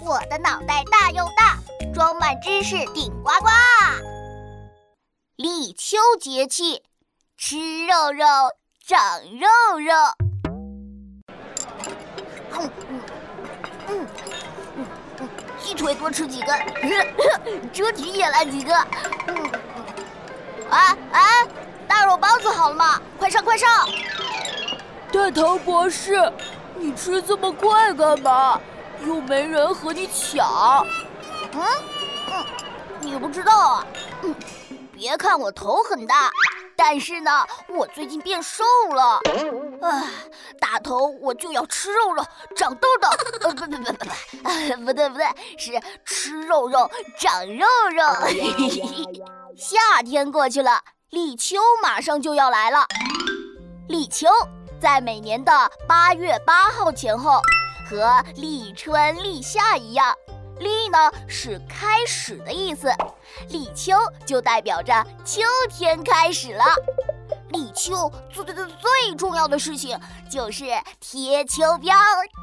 我的脑袋大又大，装满知识顶呱呱。立秋节气，吃肉肉长肉肉。嗯嗯嗯嗯，鸡腿多吃几个，猪蹄也来几个。嗯嗯，哎哎，大肉包子好了吗？快上快上！大头博士，你吃这么快干嘛？又没人和你抢。嗯嗯，你不知道啊。嗯，别看我头很大，但是呢，我最近变瘦了。唉，大头我就要吃肉肉长痘痘。呃，不不不不不，不对不对，是吃肉肉长肉肉。夏天过去了，立秋马上就要来了。立秋在每年的八月八号前后。和立春、立夏一样，立呢是开始的意思，立秋就代表着秋天开始了。立秋最最最最重要的事情就是贴秋膘、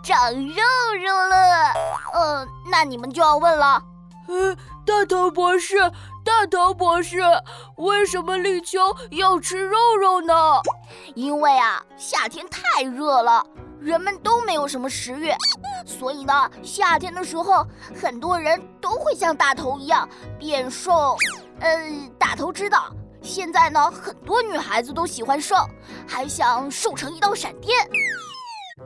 长肉肉了。嗯，那你们就要问了，呃，大头博士，大头博士，为什么立秋要吃肉肉呢？因为啊，夏天太热了。人们都没有什么食欲，所以呢，夏天的时候，很多人都会像大头一样变瘦。呃，大头知道，现在呢，很多女孩子都喜欢瘦，还想瘦成一道闪电。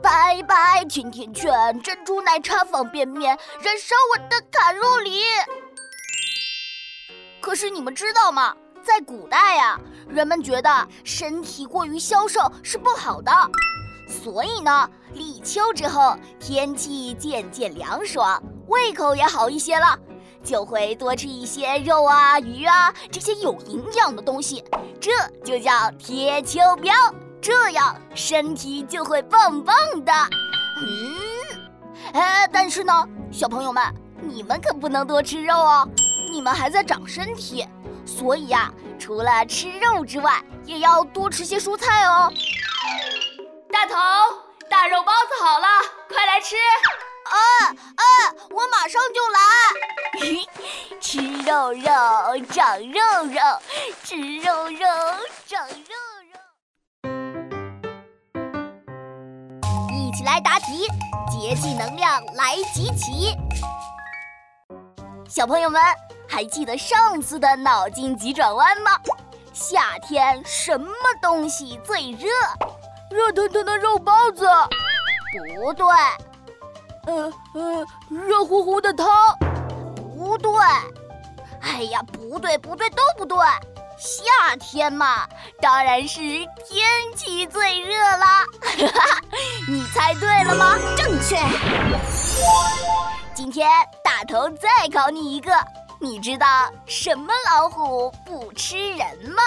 拜拜甜甜圈、珍珠奶茶、方便面，燃烧我的卡路里。可是你们知道吗？在古代呀，人们觉得身体过于消瘦是不好的。所以呢，立秋之后天气渐渐凉爽，胃口也好一些了，就会多吃一些肉啊、鱼啊这些有营养的东西，这就叫贴秋膘，这样身体就会棒棒的。嗯，哎，但是呢，小朋友们，你们可不能多吃肉哦，你们还在长身体，所以呀，除了吃肉之外，也要多吃些蔬菜哦。大头，大肉包子好了，快来吃！哎哎，我马上就来。吃肉肉长肉肉，吃肉肉长肉肉。一起来答题，节气能量来集齐。小朋友们，还记得上次的脑筋急转弯吗？夏天什么东西最热？热腾腾的肉包子，不对，呃呃，热乎乎的汤，不对，哎呀，不对不对都不对，夏天嘛，当然是天气最热啦，你猜对了吗？正确。今天大头再考你一个，你知道什么老虎不吃人吗？